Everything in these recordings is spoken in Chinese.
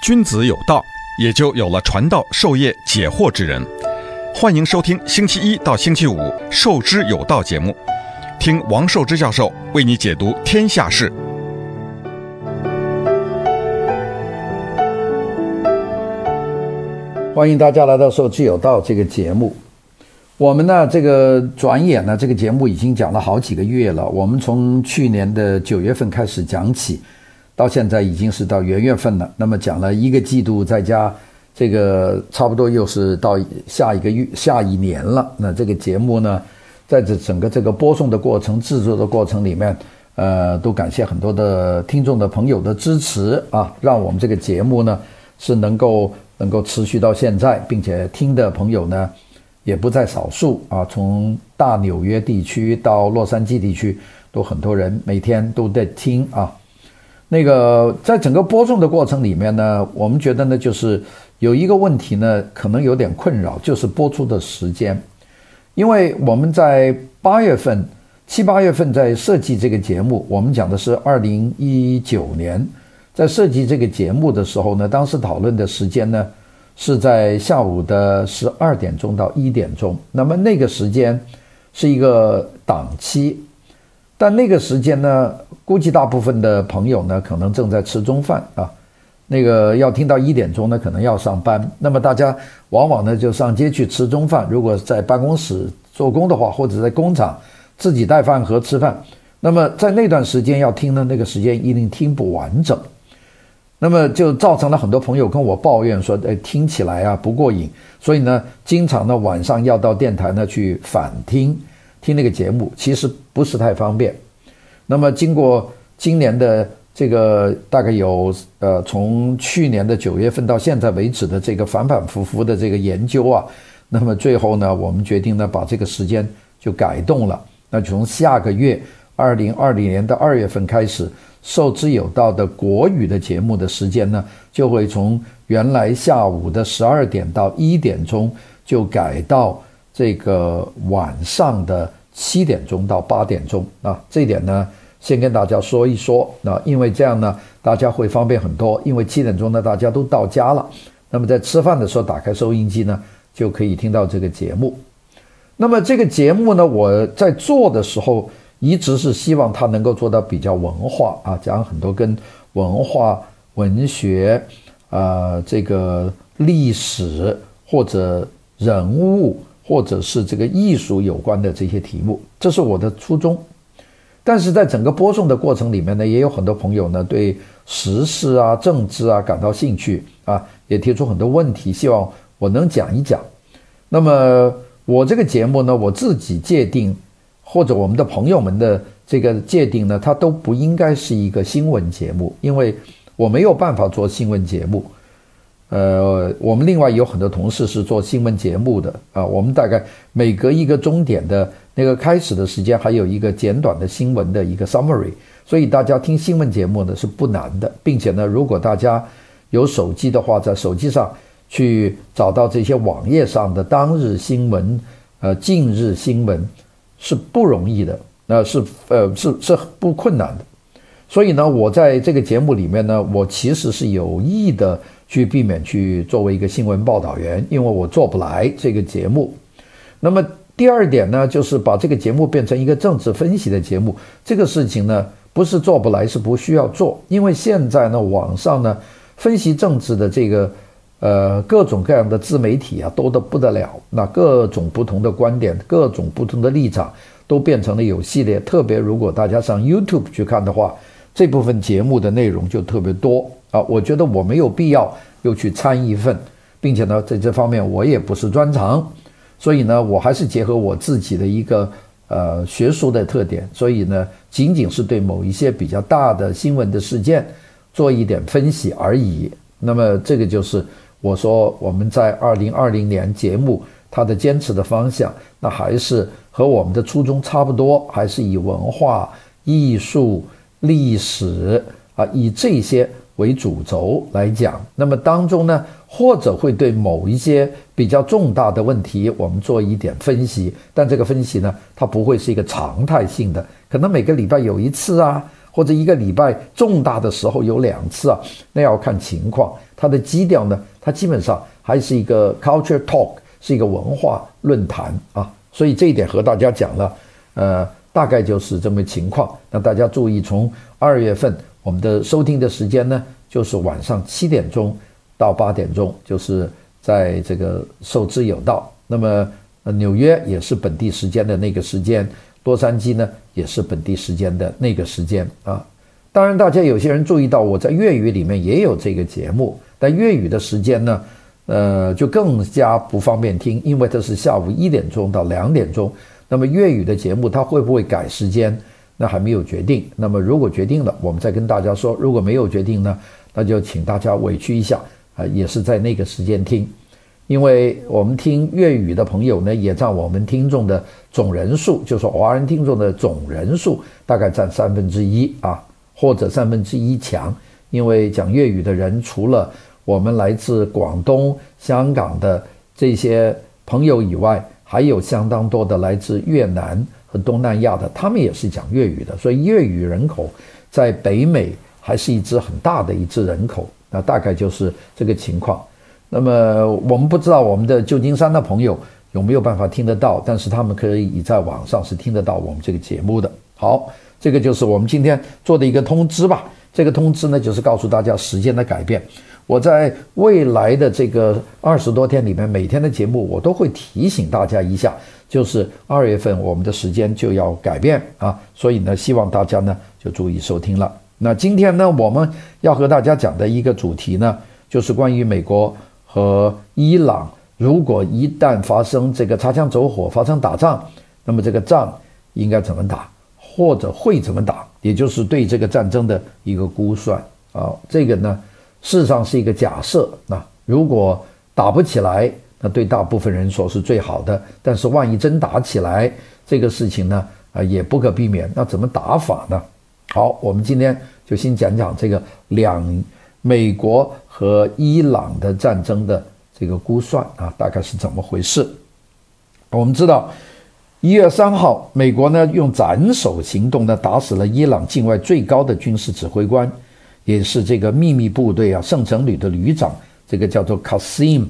君子有道，也就有了传道授业解惑之人。欢迎收听星期一到星期五《授之有道》节目，听王寿之教授为你解读天下事。欢迎大家来到《授之有道》这个节目。我们呢，这个转眼呢，这个节目已经讲了好几个月了。我们从去年的九月份开始讲起。到现在已经是到元月份了，那么讲了一个季度，再加这个差不多又是到下一个月、下一年了。那这个节目呢，在这整个这个播送的过程、制作的过程里面，呃，都感谢很多的听众的朋友的支持啊，让我们这个节目呢是能够能够持续到现在，并且听的朋友呢也不在少数啊，从大纽约地区到洛杉矶地区，都很多人每天都在听啊。那个在整个播送的过程里面呢，我们觉得呢，就是有一个问题呢，可能有点困扰，就是播出的时间。因为我们在八月份、七八月份在设计这个节目，我们讲的是二零一九年，在设计这个节目的时候呢，当时讨论的时间呢是在下午的十二点钟到一点钟，那么那个时间是一个档期。但那个时间呢，估计大部分的朋友呢，可能正在吃中饭啊。那个要听到一点钟呢，可能要上班。那么大家往往呢就上街去吃中饭。如果在办公室做工的话，或者在工厂自己带饭盒吃饭，那么在那段时间要听的那个时间一定听不完整。那么就造成了很多朋友跟我抱怨说，哎，听起来啊不过瘾。所以呢，经常呢晚上要到电台呢去返听。听那个节目其实不是太方便。那么经过今年的这个大概有呃从去年的九月份到现在为止的这个反反复复的这个研究啊，那么最后呢，我们决定呢把这个时间就改动了。那从下个月二零二零年的二月份开始，受之有道的国语的节目的时间呢，就会从原来下午的十二点到一点钟就改到。这个晚上的七点钟到八点钟啊，这一点呢，先跟大家说一说。那因为这样呢，大家会方便很多。因为七点钟呢，大家都到家了，那么在吃饭的时候打开收音机呢，就可以听到这个节目。那么这个节目呢，我在做的时候，一直是希望它能够做到比较文化啊，讲很多跟文化、文学啊、呃，这个历史或者人物。或者是这个艺术有关的这些题目，这是我的初衷。但是在整个播送的过程里面呢，也有很多朋友呢对时事啊、政治啊感到兴趣啊，也提出很多问题，希望我能讲一讲。那么我这个节目呢，我自己界定，或者我们的朋友们的这个界定呢，它都不应该是一个新闻节目，因为我没有办法做新闻节目。呃，我们另外有很多同事是做新闻节目的啊，我们大概每隔一个钟点的那个开始的时间，还有一个简短的新闻的一个 summary，所以大家听新闻节目呢是不难的，并且呢，如果大家有手机的话，在手机上去找到这些网页上的当日新闻，呃，近日新闻是不容易的，呃，是呃是是不困难的，所以呢，我在这个节目里面呢，我其实是有意的。去避免去作为一个新闻报道员，因为我做不来这个节目。那么第二点呢，就是把这个节目变成一个政治分析的节目。这个事情呢，不是做不来，是不需要做。因为现在呢，网上呢，分析政治的这个呃各种各样的自媒体啊，多得不得了。那各种不同的观点，各种不同的立场，都变成了有系列。特别如果大家上 YouTube 去看的话，这部分节目的内容就特别多。啊，我觉得我没有必要又去参一份，并且呢，在这方面我也不是专长，所以呢，我还是结合我自己的一个呃学术的特点，所以呢，仅仅是对某一些比较大的新闻的事件做一点分析而已。那么这个就是我说我们在二零二零年节目它的坚持的方向，那还是和我们的初衷差不多，还是以文化、艺术、历史啊，以这些。为主轴来讲，那么当中呢，或者会对某一些比较重大的问题，我们做一点分析，但这个分析呢，它不会是一个常态性的，可能每个礼拜有一次啊，或者一个礼拜重大的时候有两次啊，那要看情况。它的基调呢，它基本上还是一个 culture talk，是一个文化论坛啊。所以这一点和大家讲了，呃，大概就是这么情况。那大家注意，从二月份我们的收听的时间呢，就是晚上七点钟到八点钟，就是在这个受之有道。那么纽约也是本地时间的那个时间。洛杉矶呢，也是本地时间的那个时间啊。当然，大家有些人注意到，我在粤语里面也有这个节目，但粤语的时间呢，呃，就更加不方便听，因为它是下午一点钟到两点钟。那么粤语的节目它会不会改时间？那还没有决定。那么如果决定了，我们再跟大家说；如果没有决定呢，那就请大家委屈一下啊，也是在那个时间听。因为我们听粤语的朋友呢，也占我们听众的总人数，就是华人听众的总人数大概占三分之一啊，或者三分之一强。因为讲粤语的人，除了我们来自广东、香港的这些朋友以外，还有相当多的来自越南和东南亚的，他们也是讲粤语的。所以粤语人口在北美还是一支很大的一支人口，那大概就是这个情况。那么我们不知道我们的旧金山的朋友有没有办法听得到，但是他们可以在网上是听得到我们这个节目的。好，这个就是我们今天做的一个通知吧。这个通知呢，就是告诉大家时间的改变。我在未来的这个二十多天里面，每天的节目我都会提醒大家一下，就是二月份我们的时间就要改变啊。所以呢，希望大家呢就注意收听了。那今天呢，我们要和大家讲的一个主题呢，就是关于美国。和伊朗，如果一旦发生这个擦枪走火，发生打仗，那么这个仗应该怎么打，或者会怎么打，也就是对这个战争的一个估算啊。这个呢，事实上是一个假设。那如果打不起来，那对大部分人说是最好的。但是万一真打起来，这个事情呢，啊，也不可避免。那怎么打法呢？好，我们今天就先讲讲这个两。美国和伊朗的战争的这个估算啊，大概是怎么回事？我们知道，一月三号，美国呢用斩首行动呢打死了伊朗境外最高的军事指挥官，也是这个秘密部队啊圣城旅的旅长，这个叫做 Qasim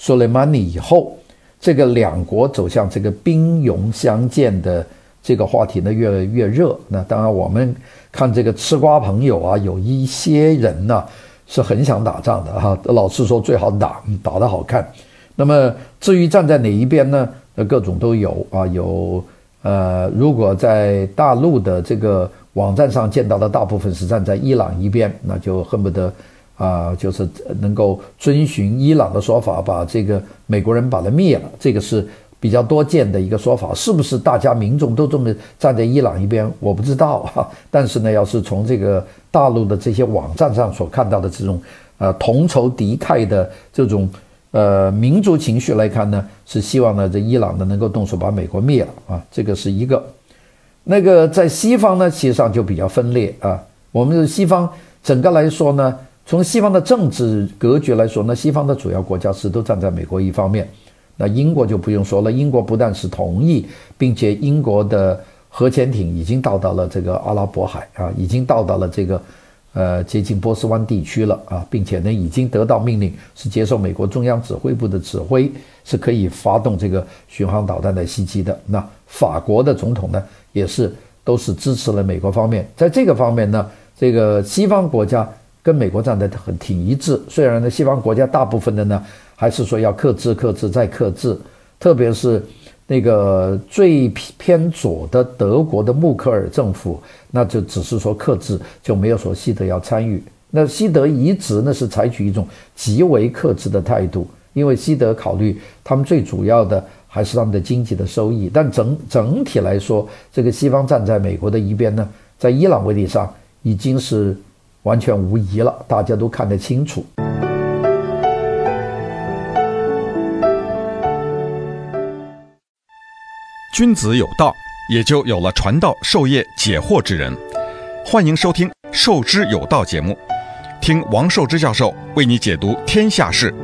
Soleimani 以后，这个两国走向这个兵戎相见的这个话题呢越来越热。那当然，我们看这个吃瓜朋友啊，有一些人呢。是很想打仗的哈，老是说最好打，打得好看。那么至于站在哪一边呢？那，各种都有啊，有呃，如果在大陆的这个网站上见到的大部分是站在伊朗一边，那就恨不得啊，就是能够遵循伊朗的说法，把这个美国人把他灭了。这个是。比较多见的一个说法，是不是大家民众都这么站在伊朗一边？我不知道哈。但是呢，要是从这个大陆的这些网站上所看到的这种呃同仇敌忾的这种呃民族情绪来看呢，是希望呢这伊朗呢能够动手把美国灭了啊。这个是一个。那个在西方呢，其实上就比较分裂啊。我们的西方整个来说呢，从西方的政治格局来说呢，西方的主要国家是都站在美国一方面。那英国就不用说了，英国不但是同意，并且英国的核潜艇已经到达了这个阿拉伯海啊，已经到达了这个呃接近波斯湾地区了啊，并且呢已经得到命令，是接受美国中央指挥部的指挥，是可以发动这个巡航导弹的袭击的。那法国的总统呢也是都是支持了美国方面，在这个方面呢，这个西方国家跟美国站得很挺一致。虽然呢西方国家大部分的呢。还是说要克制、克制再克制，特别是那个最偏左的德国的默克尔政府，那就只是说克制，就没有说西德要参与。那西德一直呢是采取一种极为克制的态度，因为西德考虑他们最主要的还是他们的经济的收益。但整整体来说，这个西方站在美国的一边呢，在伊朗问题上已经是完全无疑了，大家都看得清楚。君子有道，也就有了传道授业解惑之人。欢迎收听《授之有道》节目，听王寿之教授为你解读天下事。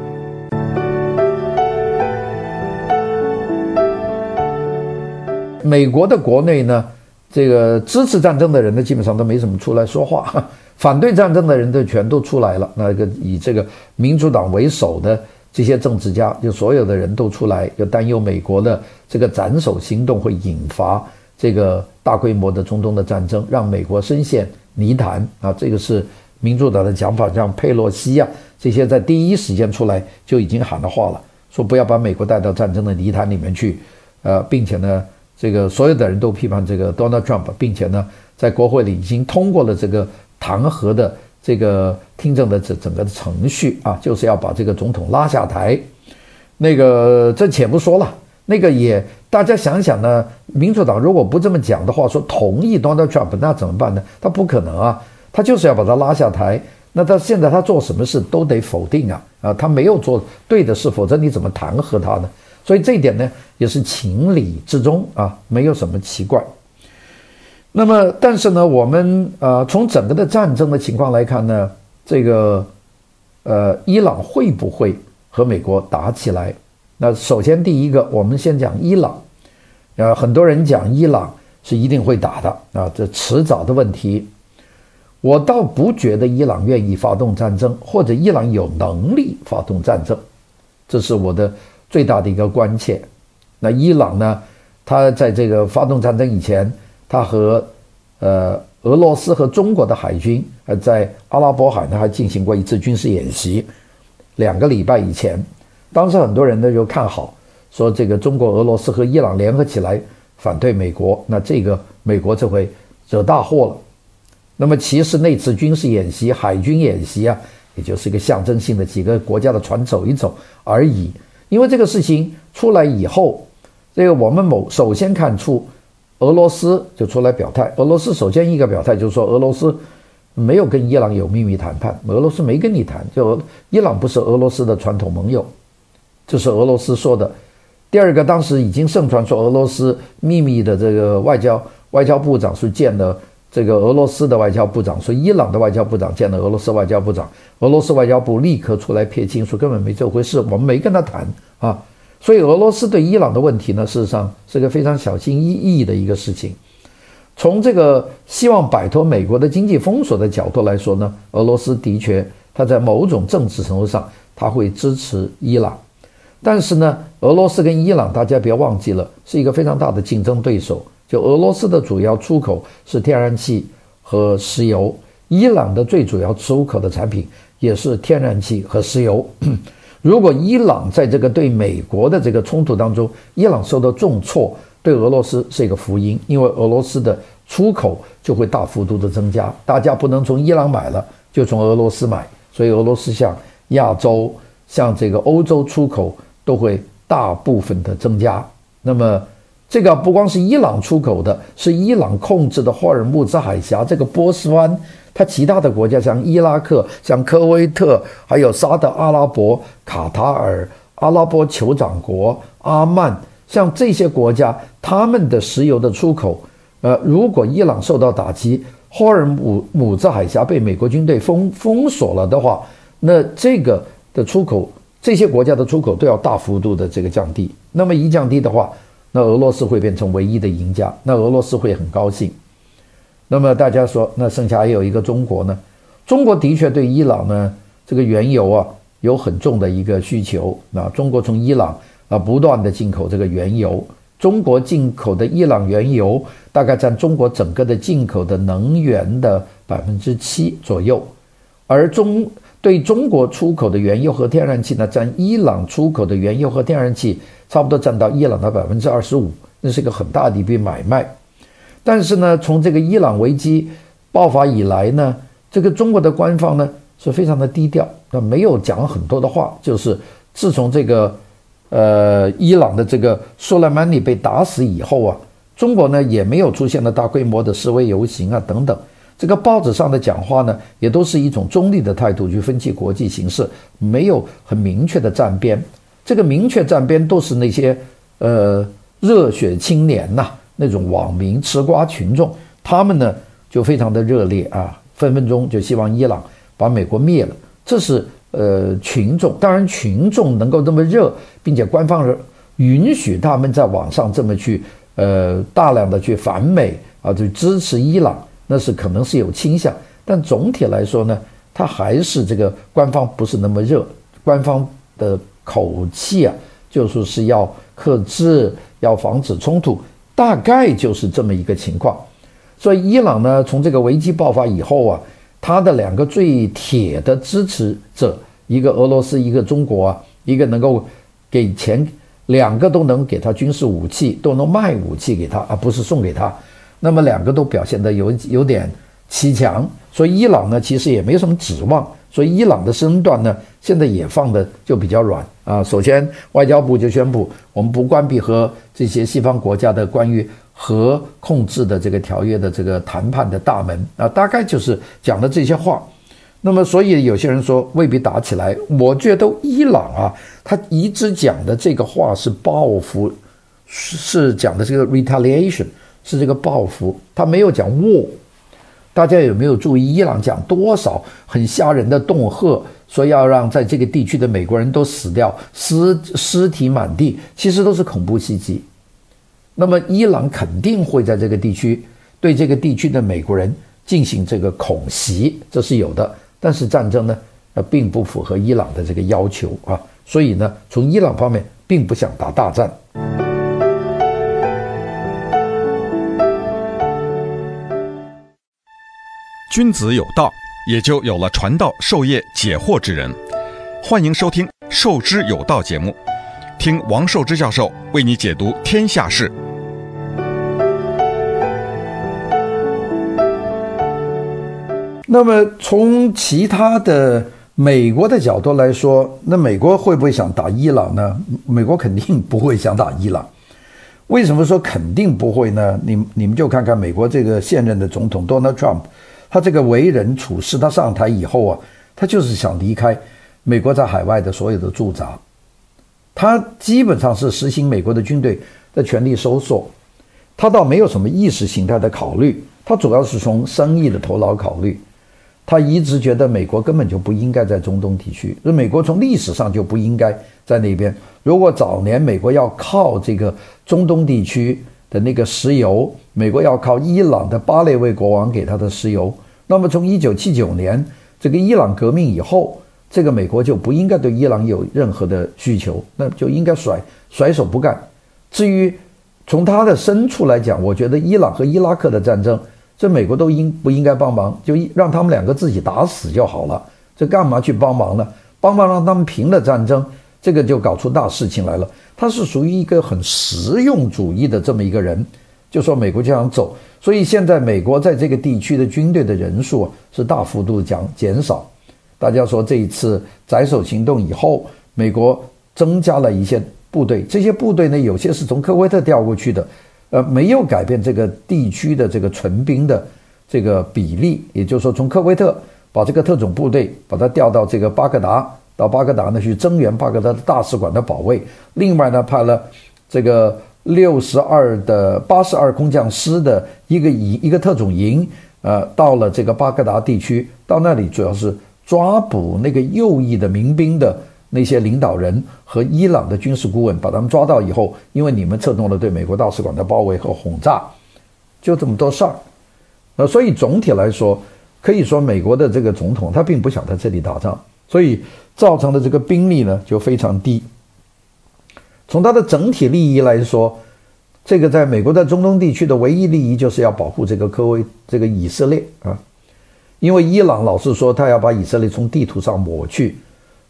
美国的国内呢，这个支持战争的人呢，基本上都没怎么出来说话；反对战争的人都全都出来了。那个以这个民主党为首的这些政治家，就所有的人都出来，就担忧美国的这个斩首行动会引发这个大规模的中东的战争，让美国深陷泥潭啊！这个是民主党的讲法，像佩洛西啊这些在第一时间出来就已经喊了话了，说不要把美国带到战争的泥潭里面去，呃，并且呢。这个所有的人都批判这个 Donald Trump，并且呢，在国会里已经通过了这个弹劾的这个听证的整整个的程序啊，就是要把这个总统拉下台。那个这且不说了，那个也大家想想呢，民主党如果不这么讲的话，说同意 Donald Trump，那怎么办呢？他不可能啊，他就是要把他拉下台。那他现在他做什么事都得否定啊啊，他没有做对的事，否则你怎么弹劾他呢？所以这一点呢，也是情理之中啊，没有什么奇怪。那么，但是呢，我们呃从整个的战争的情况来看呢，这个呃，伊朗会不会和美国打起来？那首先第一个，我们先讲伊朗。呃，很多人讲伊朗是一定会打的啊，这迟早的问题。我倒不觉得伊朗愿意发动战争，或者伊朗有能力发动战争，这是我的。最大的一个关切，那伊朗呢？他在这个发动战争以前，他和呃俄罗斯和中国的海军呃在阿拉伯海呢还进行过一次军事演习，两个礼拜以前，当时很多人呢就看好，说这个中国、俄罗斯和伊朗联合起来反对美国，那这个美国这回惹大祸了。那么其实那次军事演习、海军演习啊，也就是一个象征性的几个国家的船走一走而已。因为这个事情出来以后，这个我们某首先看出，俄罗斯就出来表态。俄罗斯首先一个表态就是说，俄罗斯没有跟伊朗有秘密谈判，俄罗斯没跟你谈，就伊朗不是俄罗斯的传统盟友，这是俄罗斯说的。第二个，当时已经盛传说俄罗斯秘密的这个外交外交部长是见了。这个俄罗斯的外交部长说，伊朗的外交部长见了俄罗斯外交部长，俄罗斯外交部立刻出来撇清，说根本没这回事，我们没跟他谈啊。所以俄罗斯对伊朗的问题呢，事实上是个非常小心翼翼的一个事情。从这个希望摆脱美国的经济封锁的角度来说呢，俄罗斯的确他在某种政治程度上他会支持伊朗，但是呢，俄罗斯跟伊朗大家别忘记了，是一个非常大的竞争对手。就俄罗斯的主要出口是天然气和石油，伊朗的最主要出口的产品也是天然气和石油。如果伊朗在这个对美国的这个冲突当中，伊朗受到重挫，对俄罗斯是一个福音，因为俄罗斯的出口就会大幅度的增加，大家不能从伊朗买了，就从俄罗斯买，所以俄罗斯向亚洲、向这个欧洲出口都会大部分的增加。那么。这个不光是伊朗出口的，是伊朗控制的霍尔木兹海峡这个波斯湾，它其他的国家像伊拉克、像科威特，还有沙特阿拉伯、卡塔尔、阿拉伯酋长国、阿曼，像这些国家，他们的石油的出口，呃，如果伊朗受到打击，霍尔姆姆兹海峡被美国军队封封锁了的话，那这个的出口，这些国家的出口都要大幅度的这个降低。那么一降低的话，那俄罗斯会变成唯一的赢家，那俄罗斯会很高兴。那么大家说，那剩下还有一个中国呢？中国的确对伊朗呢这个原油啊有很重的一个需求。那中国从伊朗啊不断的进口这个原油，中国进口的伊朗原油大概占中国整个的进口的能源的百分之七左右，而中。对中国出口的原油和天然气呢，占伊朗出口的原油和天然气差不多占到伊朗的百分之二十五，那是一个很大的一笔买卖。但是呢，从这个伊朗危机爆发以来呢，这个中国的官方呢是非常的低调，那没有讲很多的话。就是自从这个呃伊朗的这个苏莱曼尼被打死以后啊，中国呢也没有出现了大规模的示威游行啊等等。这个报纸上的讲话呢，也都是一种中立的态度去分析国际形势，没有很明确的站边。这个明确站边都是那些呃热血青年呐，那种网民吃瓜群众，他们呢就非常的热烈啊，分分钟就希望伊朗把美国灭了。这是呃群众，当然群众能够这么热，并且官方允许他们在网上这么去呃大量的去反美。啊，去支持伊朗，那是可能是有倾向，但总体来说呢，他还是这个官方不是那么热，官方的口气啊，就说是要克制，要防止冲突，大概就是这么一个情况。所以伊朗呢，从这个危机爆发以后啊，他的两个最铁的支持者，一个俄罗斯，一个中国啊，一个能够给钱，两个都能给他军事武器，都能卖武器给他，而不是送给他。那么两个都表现得有有点奇强，所以伊朗呢，其实也没什么指望。所以伊朗的身段呢，现在也放的就比较软啊。首先，外交部就宣布，我们不关闭和这些西方国家的关于核控制的这个条约的这个谈判的大门啊，大概就是讲的这些话。那么，所以有些人说未必打起来。我觉得伊朗啊，他一直讲的这个话是报复，是讲的这个 retaliation，是这个报复，他没有讲 war。大家有没有注意，伊朗讲多少很吓人的恫吓，说要让在这个地区的美国人都死掉，尸尸体满地，其实都是恐怖袭击。那么，伊朗肯定会在这个地区对这个地区的美国人进行这个恐袭，这是有的。但是战争呢，呃，并不符合伊朗的这个要求啊，所以呢，从伊朗方面并不想打大战。君子有道，也就有了传道授业解惑之人。欢迎收听《授之有道》节目，听王寿之教授为你解读天下事。那么，从其他的美国的角度来说，那美国会不会想打伊朗呢？美国肯定不会想打伊朗。为什么说肯定不会呢？你你们就看看美国这个现任的总统 Donald Trump。他这个为人处事，他上台以后啊，他就是想离开美国在海外的所有的驻扎，他基本上是实行美国的军队的权力收缩，他倒没有什么意识形态的考虑，他主要是从生意的头脑考虑。他一直觉得美国根本就不应该在中东地区，因为美国从历史上就不应该在那边。如果早年美国要靠这个中东地区，的那个石油，美国要靠伊朗的巴列维国王给他的石油。那么从一九七九年这个伊朗革命以后，这个美国就不应该对伊朗有任何的需求，那就应该甩甩手不干。至于从他的深处来讲，我觉得伊朗和伊拉克的战争，这美国都应不应该帮忙？就让他们两个自己打死就好了。这干嘛去帮忙呢？帮忙让他们平了战争，这个就搞出大事情来了。他是属于一个很实用主义的这么一个人，就说美国就想走，所以现在美国在这个地区的军队的人数是大幅度减减少。大家说这一次斩首行动以后，美国增加了一些部队，这些部队呢，有些是从科威特调过去的，呃，没有改变这个地区的这个纯兵的这个比例，也就是说从科威特把这个特种部队把它调到这个巴格达。到巴格达呢，去增援巴格达的大使馆的保卫。另外呢，派了这个六十二的八十二空降师的一个营一个特种营，呃，到了这个巴格达地区，到那里主要是抓捕那个右翼的民兵的那些领导人和伊朗的军事顾问，把他们抓到以后，因为你们策动了对美国大使馆的包围和轰炸，就这么多事儿。呃，所以总体来说，可以说美国的这个总统他并不想在这里打仗，所以。造成的这个兵力呢就非常低。从它的整体利益来说，这个在美国在中东地区的唯一利益就是要保护这个科威这个以色列啊，因为伊朗老是说他要把以色列从地图上抹去，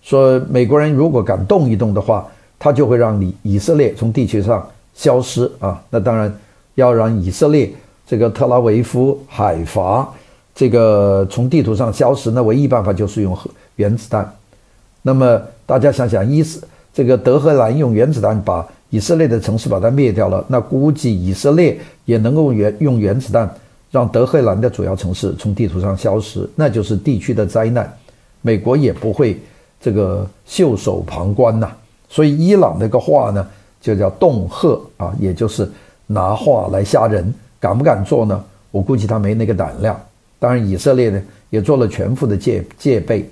说美国人如果敢动一动的话，他就会让你以色列从地球上消失啊。那当然要让以色列这个特拉维夫、海法这个从地图上消失，那唯一办法就是用核原子弹。那么大家想想，伊斯这个德黑兰用原子弹把以色列的城市把它灭掉了，那估计以色列也能够原用原子弹让德黑兰的主要城市从地图上消失，那就是地区的灾难，美国也不会这个袖手旁观呐。所以伊朗那个话呢，就叫恫吓啊，也就是拿话来吓人，敢不敢做呢？我估计他没那个胆量。当然，以色列呢也做了全副的戒戒备。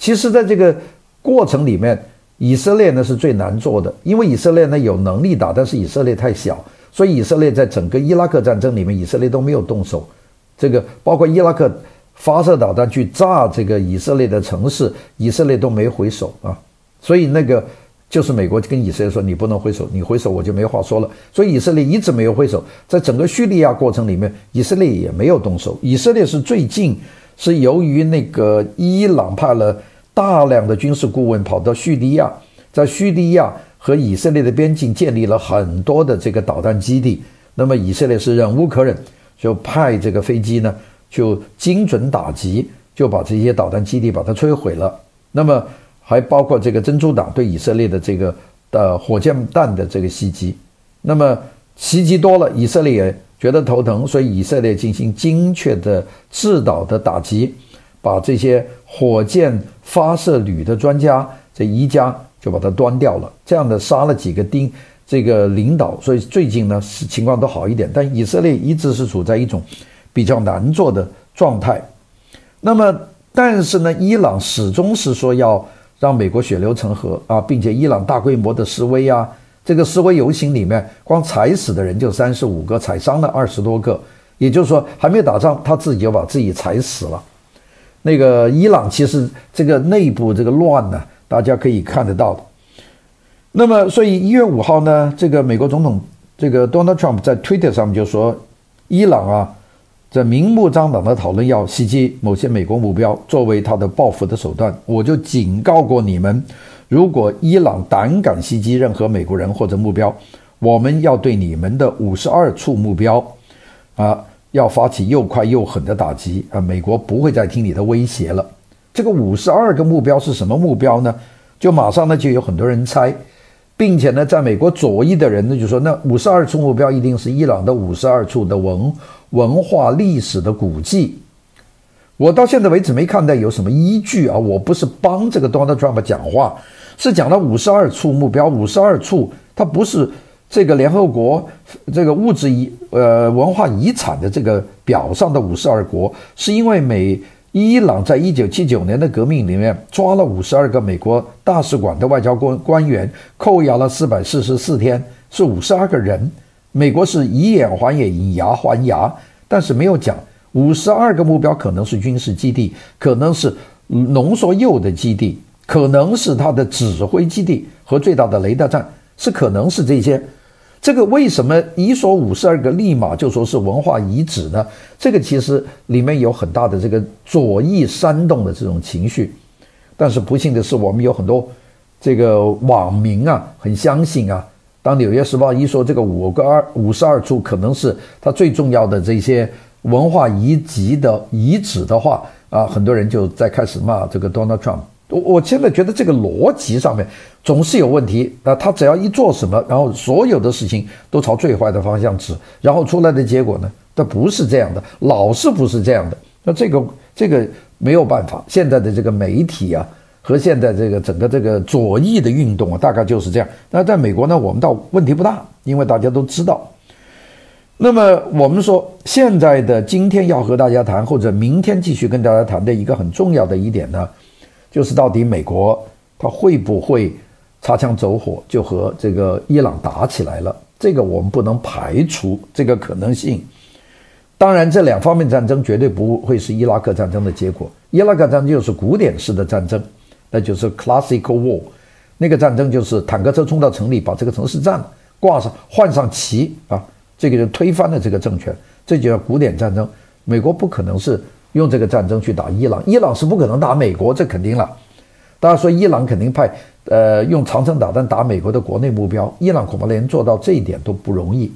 其实，在这个过程里面，以色列呢是最难做的，因为以色列呢有能力打，但是以色列太小，所以以色列在整个伊拉克战争里面，以色列都没有动手。这个包括伊拉克发射导弹去炸这个以色列的城市，以色列都没回手啊。所以那个就是美国跟以色列说，你不能回手，你回手我就没话说了。所以以色列一直没有回手，在整个叙利亚过程里面，以色列也没有动手。以色列是最近是由于那个伊朗派了大量的军事顾问跑到叙利亚，在叙利亚和以色列的边境建立了很多的这个导弹基地，那么以色列是忍无可忍。就派这个飞机呢，就精准打击，就把这些导弹基地把它摧毁了。那么还包括这个珍珠党对以色列的这个的火箭弹的这个袭击。那么袭击多了，以色列也觉得头疼，所以以色列进行精确的制导的打击，把这些火箭发射旅的专家这一家就把它端掉了。这样的杀了几个丁。这个领导，所以最近呢是情况都好一点，但以色列一直是处在一种比较难做的状态。那么，但是呢，伊朗始终是说要让美国血流成河啊，并且伊朗大规模的示威啊，这个示威游行里面，光踩死的人就三十五个，踩伤了二十多个，也就是说还没有打仗，他自己就把自己踩死了。那个伊朗其实这个内部这个乱呢，大家可以看得到的。那么，所以一月五号呢，这个美国总统这个 Donald Trump 在 Twitter 上面就说，伊朗啊，在明目张胆的讨论要袭击某些美国目标，作为他的报复的手段。我就警告过你们，如果伊朗胆敢袭击任何美国人或者目标，我们要对你们的五十二处目标，啊，要发起又快又狠的打击啊！美国不会再听你的威胁了。这个五十二个目标是什么目标呢？就马上呢，就有很多人猜。并且呢，在美国左翼的人呢就说，那五十二处目标一定是伊朗的五十二处的文文化历史的古迹。我到现在为止没看到有什么依据啊！我不是帮这个 Donald Trump 讲话，是讲了五十二处目标，五十二处它不是这个联合国这个物质遗呃文化遗产的这个表上的五十二国，是因为美。伊朗在一九七九年的革命里面抓了五十二个美国大使馆的外交官官员，扣押了四百四十四天，是五十二个人。美国是以眼还眼，以牙还牙，但是没有讲五十二个目标可能是军事基地，可能是浓缩铀的基地，可能是他的指挥基地和最大的雷达站，是可能是这些。这个为什么一说五十二个立马就说是文化遗址呢？这个其实里面有很大的这个左翼煽动的这种情绪，但是不幸的是，我们有很多这个网民啊，很相信啊。当《纽约时报》一说这个五个二五十二处可能是它最重要的这些文化遗迹的遗址的话啊，很多人就在开始骂这个 Donald Trump。我我现在觉得这个逻辑上面总是有问题。那他只要一做什么，然后所有的事情都朝最坏的方向指，然后出来的结果呢，它不是这样的，老是不是这样的。那这个这个没有办法。现在的这个媒体啊，和现在这个整个这个左翼的运动啊，大概就是这样。那在美国呢，我们倒问题不大，因为大家都知道。那么我们说，现在的今天要和大家谈，或者明天继续跟大家谈的一个很重要的一点呢。就是到底美国他会不会擦枪走火，就和这个伊朗打起来了？这个我们不能排除这个可能性。当然，这两方面战争绝对不会是伊拉克战争的结果。伊拉克战争就是古典式的战争，那就是 classical war。那个战争就是坦克车冲到城里，把这个城市占了，挂上换上旗啊，这个就推翻了这个政权，这就叫古典战争。美国不可能是。用这个战争去打伊朗，伊朗是不可能打美国，这肯定了。大家说伊朗肯定派呃用长程导弹打美国的国内目标，伊朗恐怕连做到这一点都不容易，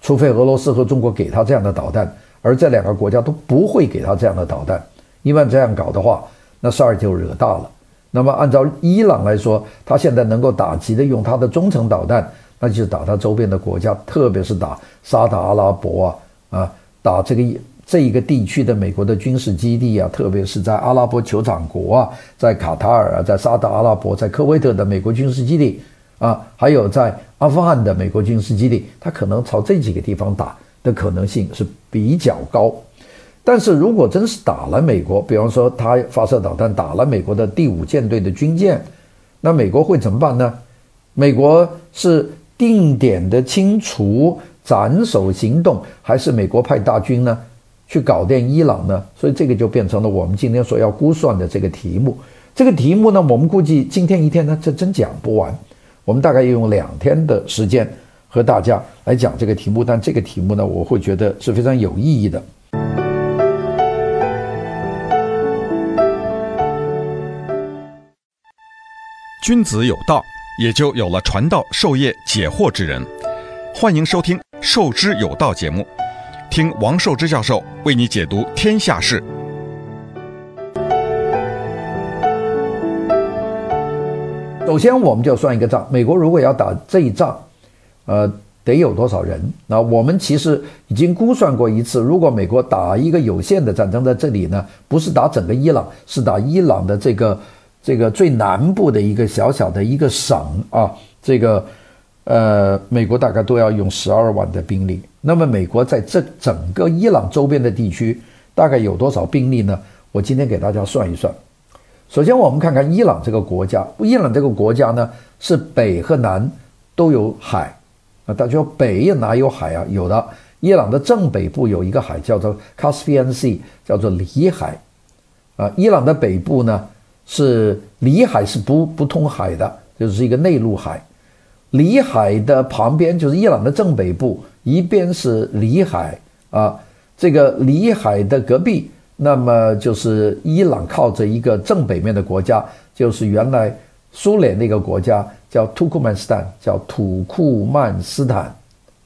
除非俄罗斯和中国给他这样的导弹，而这两个国家都不会给他这样的导弹。因为这样搞的话，那事儿就惹大了。那么按照伊朗来说，他现在能够打击的用他的中程导弹，那就是打他周边的国家，特别是打沙特阿拉伯啊啊，打这个。这一个地区的美国的军事基地啊，特别是在阿拉伯酋长国啊，在卡塔尔啊，在沙特阿拉伯，在科威特的美国军事基地啊，还有在阿富汗的美国军事基地，他可能朝这几个地方打的可能性是比较高。但是如果真是打了美国，比方说他发射导弹打了美国的第五舰队的军舰，那美国会怎么办呢？美国是定点的清除。斩首行动，还是美国派大军呢去搞定伊朗呢？所以这个就变成了我们今天所要估算的这个题目。这个题目呢，我们估计今天一天呢，这真讲不完。我们大概要用两天的时间和大家来讲这个题目，但这个题目呢，我会觉得是非常有意义的。君子有道，也就有了传道授业解惑之人。欢迎收听《授之有道》节目，听王寿之教授为你解读天下事。首先，我们就算一个账：美国如果要打这一仗，呃，得有多少人？那我们其实已经估算过一次，如果美国打一个有限的战争在这里呢，不是打整个伊朗，是打伊朗的这个。这个最南部的一个小小的一个省啊，这个呃，美国大概都要用十二万的兵力。那么，美国在这整个伊朗周边的地区大概有多少兵力呢？我今天给大家算一算。首先，我们看看伊朗这个国家。伊朗这个国家呢，是北和南都有海啊。大家说北哪有海啊？有的，伊朗的正北部有一个海叫做 Caspian Sea，叫做里海啊。伊朗的北部呢？是里海是不不通海的，就是一个内陆海。里海的旁边就是伊朗的正北部，一边是里海啊，这个里海的隔壁，那么就是伊朗靠着一个正北面的国家，就是原来苏联那个国家叫土库曼斯坦，叫土库曼斯坦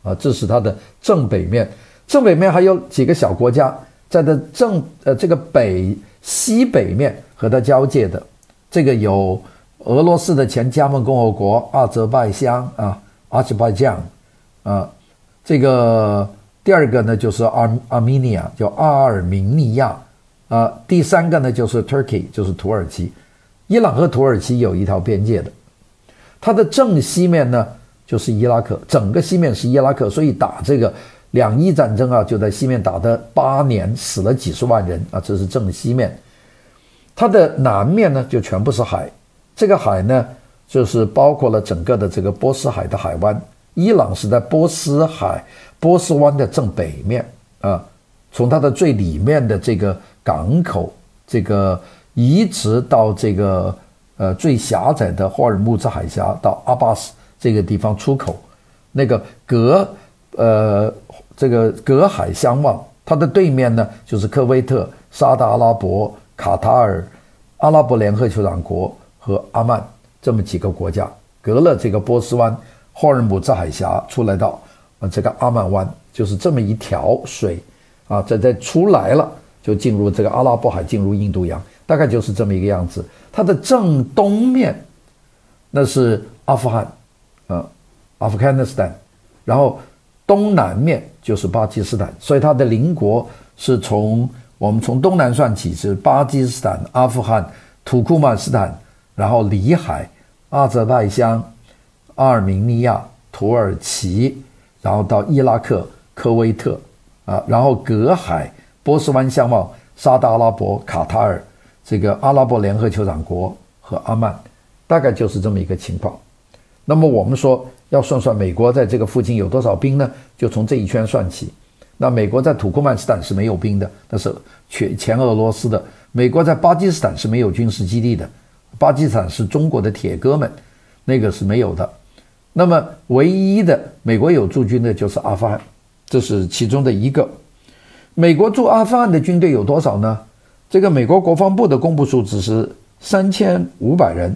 啊，这是它的正北面。正北面还有几个小国家，在这正呃这个北西北面。和它交界的，这个有俄罗斯的前加盟共和国阿泽拜疆啊，阿泽拜疆啊，这个第二个呢就是阿阿米尼亚，叫阿尔明尼亚啊，第三个呢就是 Turkey，就是土耳其。伊朗和土耳其有一条边界的，它的正西面呢就是伊拉克，整个西面是伊拉克，所以打这个两伊战争啊，就在西面打的八年，死了几十万人啊，这是正西面。它的南面呢，就全部是海，这个海呢，就是包括了整个的这个波斯海的海湾。伊朗是在波斯海、波斯湾的正北面啊，从它的最里面的这个港口，这个一直到这个呃最狭窄的霍尔木兹海峡到阿巴斯这个地方出口，那个隔呃这个隔海相望，它的对面呢就是科威特、沙特阿拉伯。卡塔尔、阿拉伯联合酋长国和阿曼这么几个国家，隔了这个波斯湾、霍尔木兹海峡出来到啊这个阿曼湾，就是这么一条水啊，这再出来了就进入这个阿拉伯海，进入印度洋，大概就是这么一个样子。它的正东面那是阿富汗，啊，阿富汗尼斯坦，然后东南面就是巴基斯坦，所以它的邻国是从。我们从东南算起，是巴基斯坦、阿富汗、土库曼斯坦，然后里海、阿泽拜疆、阿尔明尼亚、土耳其，然后到伊拉克、科威特，啊，然后隔海波斯湾相望，沙特阿拉伯、卡塔尔，这个阿拉伯联合酋长国和阿曼，大概就是这么一个情况。那么我们说要算算美国在这个附近有多少兵呢？就从这一圈算起。那美国在土库曼斯坦是没有兵的，那是全前俄罗斯的。美国在巴基斯坦是没有军事基地的，巴基斯坦是中国的铁哥们，那个是没有的。那么唯一的美国有驻军的就是阿富汗，这是其中的一个。美国驻阿富汗的军队有多少呢？这个美国国防部的公布数字是三千五百人，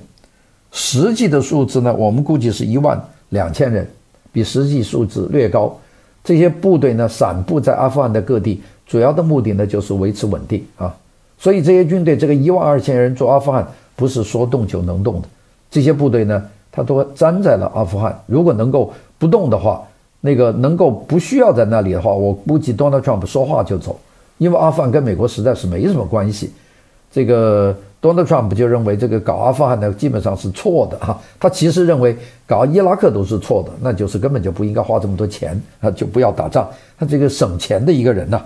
实际的数字呢，我们估计是一万两千人，比实际数字略高。这些部队呢，散布在阿富汗的各地，主要的目的呢，就是维持稳定啊。所以这些军队，这个一万二千人驻阿富汗，不是说动就能动的。这些部队呢，他都粘在了阿富汗。如果能够不动的话，那个能够不需要在那里的话，我估计 Donald Trump 说话就走，因为阿富汗跟美国实在是没什么关系。这个。Donald Trump 就认为这个搞阿富汗呢，基本上是错的哈。他其实认为搞伊拉克都是错的，那就是根本就不应该花这么多钱啊，就不要打仗。他这个省钱的一个人呐。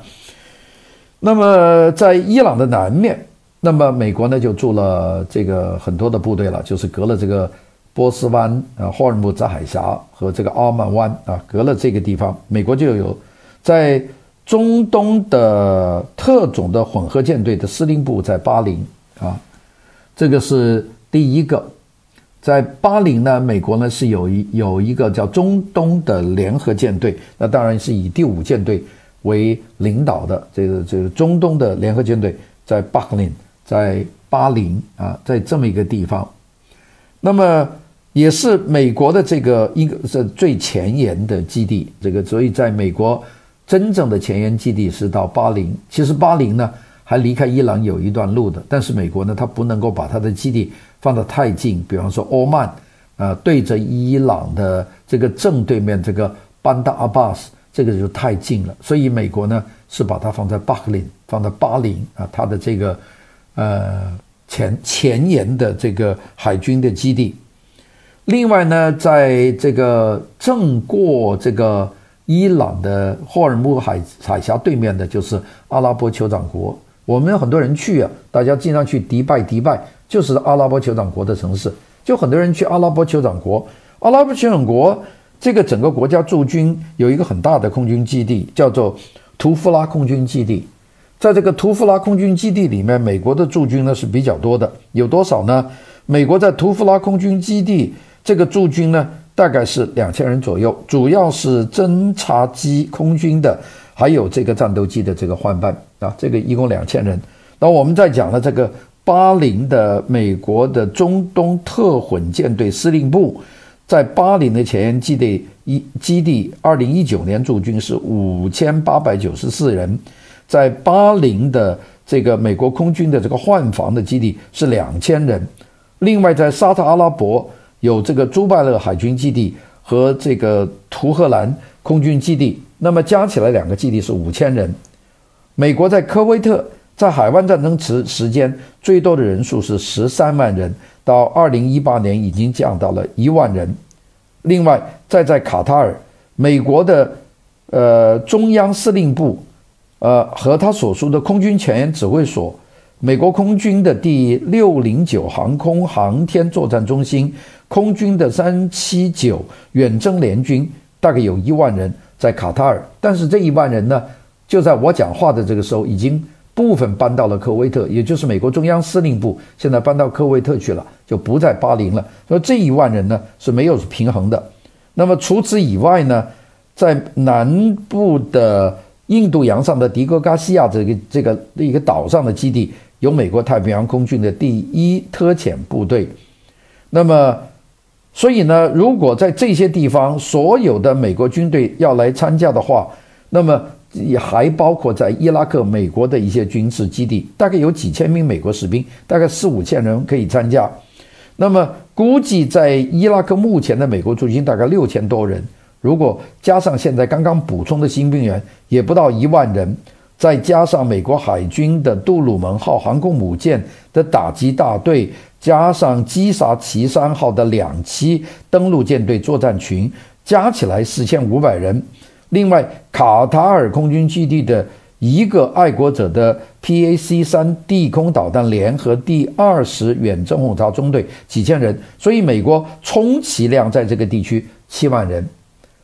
那么在伊朗的南面，那么美国呢就驻了这个很多的部队了，就是隔了这个波斯湾啊、霍尔木兹海峡和这个阿曼湾啊，隔了这个地方，美国就有在中东的特种的混合舰队的司令部在巴林啊，这个是第一个。在巴林呢，美国呢是有一有一个叫中东的联合舰队，那当然是以第五舰队为领导的这个这个中东的联合舰队在巴林，在巴林啊，在这么一个地方，那么。也是美国的这个一个是最前沿的基地，这个所以在美国真正的前沿基地是到巴林。其实巴林呢还离开伊朗有一段路的，但是美国呢它不能够把它的基地放得太近，比方说欧曼，呃对着伊朗的这个正对面这个班达阿巴斯，这个就太近了，所以美国呢是把它放在巴林，放在巴林啊，它的这个呃前前沿的这个海军的基地。另外呢，在这个正过这个伊朗的霍尔木海海峡对面的，就是阿拉伯酋长国。我们有很多人去啊，大家经常去迪拜，迪拜就是阿拉伯酋长国的城市，就很多人去阿拉伯酋长国。阿拉伯酋长国这个整个国家驻军有一个很大的空军基地，叫做图夫拉空军基地。在这个图夫拉空军基地里面，美国的驻军呢是比较多的，有多少呢？美国在图夫拉空军基地。这个驻军呢，大概是两千人左右，主要是侦察机、空军的，还有这个战斗机的这个换班啊，这个一共两千人。那我们再讲了这个巴林的美国的中东特混舰队司令部，在巴林的前沿基地一基地，二零一九年驻军是五千八百九十四人，在巴林的这个美国空军的这个换防的基地是两千人，另外在沙特阿拉伯。有这个朱拜勒海军基地和这个图赫兰空军基地，那么加起来两个基地是五千人。美国在科威特在海湾战争时时间最多的人数是十三万人，到二零一八年已经降到了一万人。另外，再在卡塔尔，美国的呃中央司令部，呃和他所属的空军前沿指挥所，美国空军的第六零九航空航天作战中心。空军的三七九远征联军大概有一万人在卡塔尔，但是这一万人呢，就在我讲话的这个时候，已经部分搬到了科威特，也就是美国中央司令部现在搬到科威特去了，就不在巴林了。所以这一万人呢是没有平衡的。那么除此以外呢，在南部的印度洋上的迪戈加西亚这个这个一个岛上的基地，有美国太平洋空军的第一特遣部队。那么。所以呢，如果在这些地方所有的美国军队要来参加的话，那么也还包括在伊拉克美国的一些军事基地，大概有几千名美国士兵，大概四五千人可以参加。那么估计在伊拉克目前的美国驻军大概六千多人，如果加上现在刚刚补充的新兵员，也不到一万人，再加上美国海军的杜鲁门号航空母舰的打击大队。加上击杀旗山号的两栖登陆舰队作战群，加起来四千五百人。另外，卡塔尔空军基地的一个爱国者的 PAC 三地空导弹联合第二十远征轰炸中队几千人，所以美国充其量在这个地区七万人。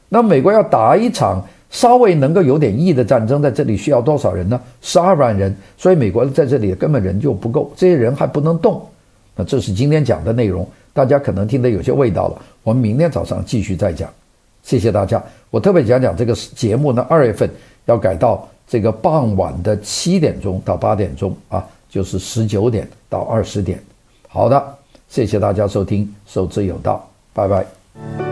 那美国要打一场稍微能够有点意义的战争，在这里需要多少人呢？十二万人。所以美国在这里根本人就不够，这些人还不能动。那这是今天讲的内容，大家可能听得有些味道了。我们明天早上继续再讲，谢谢大家。我特别讲讲这个节目呢，二月份要改到这个傍晚的七点钟到八点钟啊，就是十九点到二十点。好的，谢谢大家收听，受之有道，拜拜。